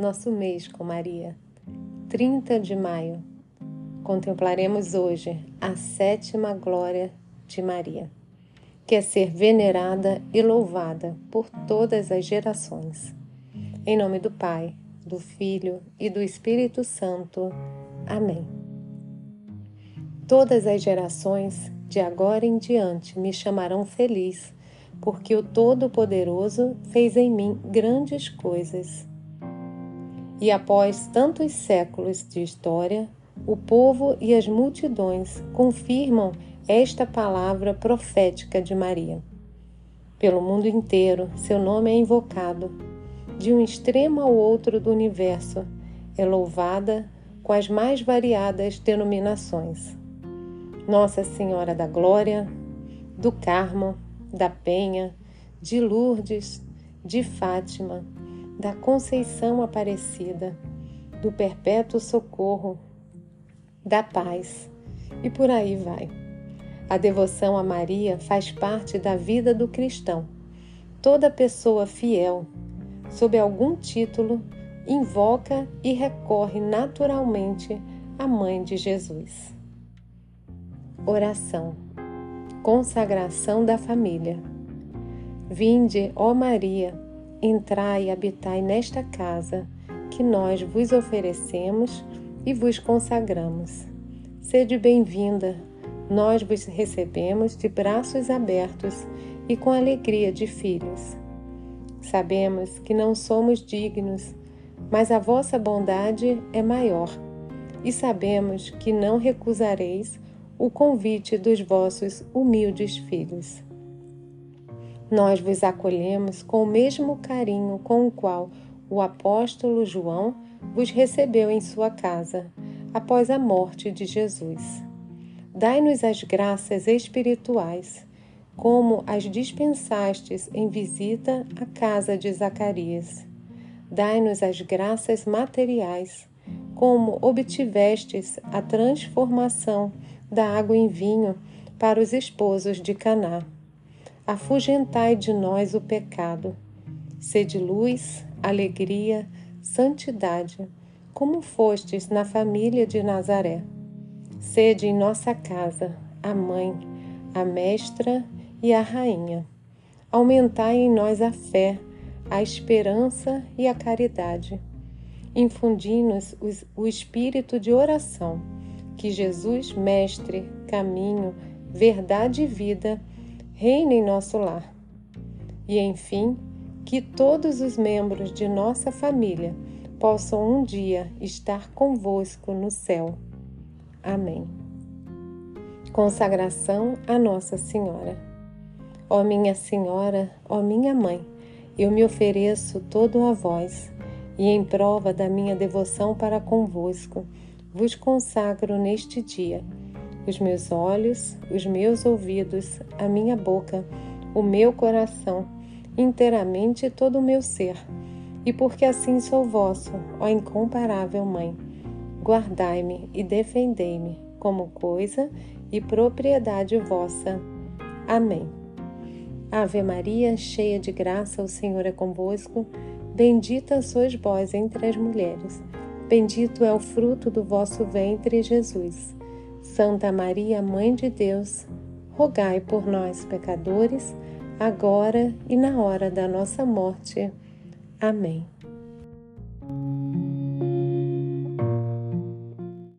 nosso mês com Maria. 30 de maio. Contemplaremos hoje a sétima glória de Maria, que é ser venerada e louvada por todas as gerações. Em nome do Pai, do Filho e do Espírito Santo. Amém. Todas as gerações, de agora em diante, me chamarão feliz, porque o Todo-Poderoso fez em mim grandes coisas. E após tantos séculos de história, o povo e as multidões confirmam esta palavra profética de Maria. Pelo mundo inteiro, seu nome é invocado. De um extremo ao outro do universo, é louvada com as mais variadas denominações. Nossa Senhora da Glória, do Carmo, da Penha, de Lourdes, de Fátima, da Conceição Aparecida, do Perpétuo Socorro, da Paz e por aí vai. A devoção a Maria faz parte da vida do cristão. Toda pessoa fiel, sob algum título, invoca e recorre naturalmente à Mãe de Jesus. Oração. Consagração da família. Vinde, ó Maria, entrai e habitai nesta casa que nós vos oferecemos e vos consagramos. Sede bem-vinda, nós vos recebemos de braços abertos e com alegria de filhos. Sabemos que não somos dignos, mas a vossa bondade é maior, e sabemos que não recusareis o convite dos vossos humildes filhos. Nós vos acolhemos com o mesmo carinho com o qual o apóstolo João vos recebeu em sua casa, após a morte de Jesus. Dai-nos as graças espirituais, como as dispensastes em visita à casa de Zacarias. Dai-nos as graças materiais, como obtivestes a transformação da água em vinho para os esposos de Caná afugentai de nós o pecado. Sede luz, alegria, santidade, como fostes na família de Nazaré. Sede em nossa casa a mãe, a mestra e a rainha. Aumentai em nós a fé, a esperança e a caridade. Infundi-nos o espírito de oração, que Jesus, Mestre, caminho, verdade e vida, reine em nosso lar. E, enfim, que todos os membros de nossa família possam um dia estar convosco no céu. Amém. Consagração a Nossa Senhora. Ó minha Senhora, ó minha Mãe, eu me ofereço todo a vós, e em prova da minha devoção para convosco, vos consagro neste dia os meus olhos, os meus ouvidos, a minha boca, o meu coração, inteiramente todo o meu ser. E porque assim sou vosso, ó incomparável Mãe, guardai-me e defendei-me como coisa e propriedade vossa. Amém. Ave Maria, cheia de graça, o Senhor é convosco. Bendita sois vós entre as mulheres. Bendito é o fruto do vosso ventre, Jesus. Santa Maria, Mãe de Deus, rogai por nós, pecadores, agora e na hora da nossa morte. Amém.